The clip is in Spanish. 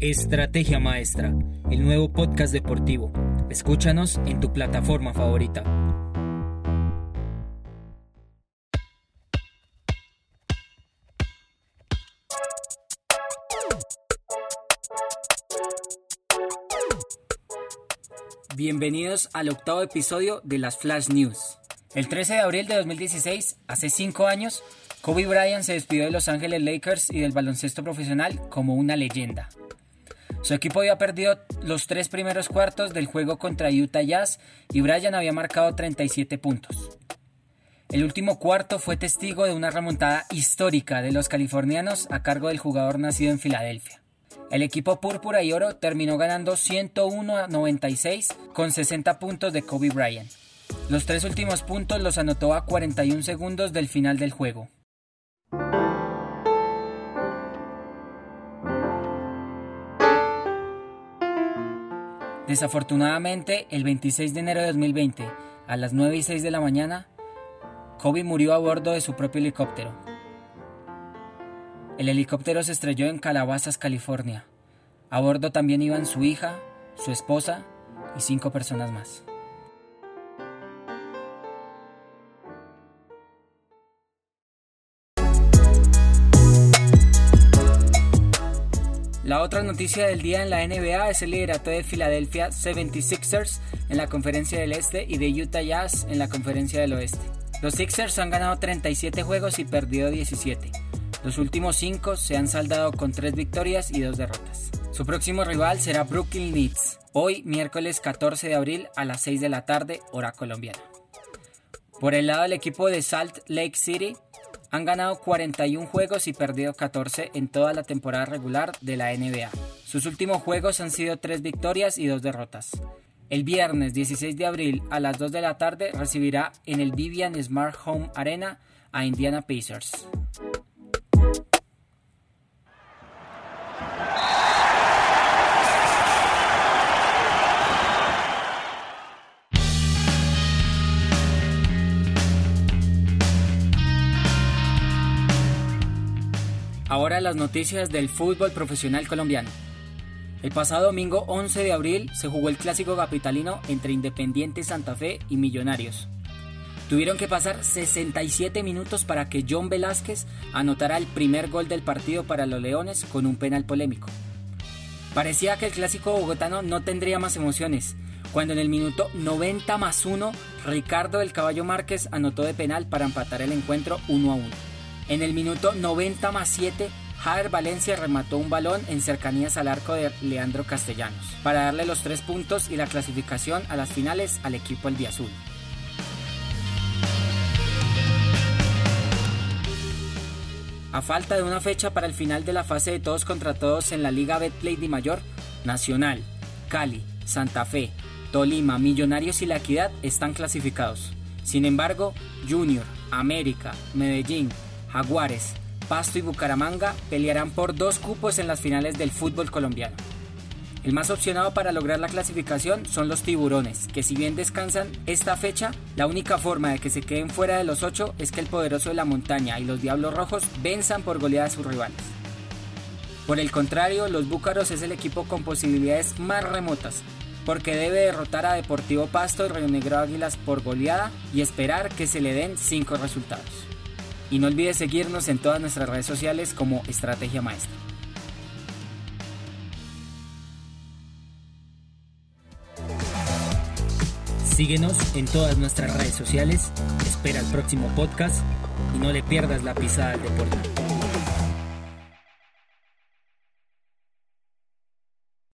Estrategia Maestra, el nuevo podcast deportivo. Escúchanos en tu plataforma favorita. Bienvenidos al octavo episodio de las Flash News. El 13 de abril de 2016, hace cinco años, Kobe Bryant se despidió de Los Ángeles Lakers y del baloncesto profesional como una leyenda. Su equipo había perdido los tres primeros cuartos del juego contra Utah Jazz y Bryant había marcado 37 puntos. El último cuarto fue testigo de una remontada histórica de los californianos a cargo del jugador nacido en Filadelfia. El equipo púrpura y oro terminó ganando 101 a 96 con 60 puntos de Kobe Bryant. Los tres últimos puntos los anotó a 41 segundos del final del juego. Desafortunadamente, el 26 de enero de 2020, a las 9 y 6 de la mañana, Kobe murió a bordo de su propio helicóptero. El helicóptero se estrelló en Calabasas, California. A bordo también iban su hija, su esposa y cinco personas más. La otra noticia del día en la NBA es el liderato de Philadelphia 76ers en la conferencia del Este y de Utah Jazz en la conferencia del Oeste. Los Sixers han ganado 37 juegos y perdido 17. Los últimos 5 se han saldado con 3 victorias y 2 derrotas. Su próximo rival será Brooklyn Nets, hoy miércoles 14 de abril a las 6 de la tarde, hora colombiana. Por el lado del equipo de Salt Lake City, han ganado 41 juegos y perdido 14 en toda la temporada regular de la NBA. Sus últimos juegos han sido 3 victorias y 2 derrotas. El viernes 16 de abril a las 2 de la tarde recibirá en el Vivian Smart Home Arena a Indiana Pacers. Ahora las noticias del fútbol profesional colombiano. El pasado domingo 11 de abril se jugó el clásico capitalino entre Independiente Santa Fe y Millonarios. Tuvieron que pasar 67 minutos para que John Velázquez anotara el primer gol del partido para los Leones con un penal polémico. Parecía que el clásico bogotano no tendría más emociones, cuando en el minuto 90 más 1 Ricardo del Caballo Márquez anotó de penal para empatar el encuentro 1 a 1. En el minuto 90 más 7, Javier Valencia remató un balón en cercanías al arco de Leandro Castellanos para darle los tres puntos y la clasificación a las finales al equipo Azul. A falta de una fecha para el final de la fase de todos contra todos en la Liga Betplay de Mayor, Nacional, Cali, Santa Fe, Tolima, Millonarios y La Equidad están clasificados. Sin embargo, Junior, América, Medellín, Jaguares, Pasto y Bucaramanga pelearán por dos cupos en las finales del fútbol colombiano. El más opcionado para lograr la clasificación son los tiburones, que si bien descansan esta fecha, la única forma de que se queden fuera de los ocho es que el poderoso de la montaña y los diablos rojos venzan por goleada a sus rivales. Por el contrario, los búcaros es el equipo con posibilidades más remotas, porque debe derrotar a Deportivo Pasto y Río Negro Águilas por goleada y esperar que se le den cinco resultados. Y no olvides seguirnos en todas nuestras redes sociales como Estrategia Maestra. Síguenos en todas nuestras redes sociales, espera el próximo podcast y no le pierdas la pisada al deporte.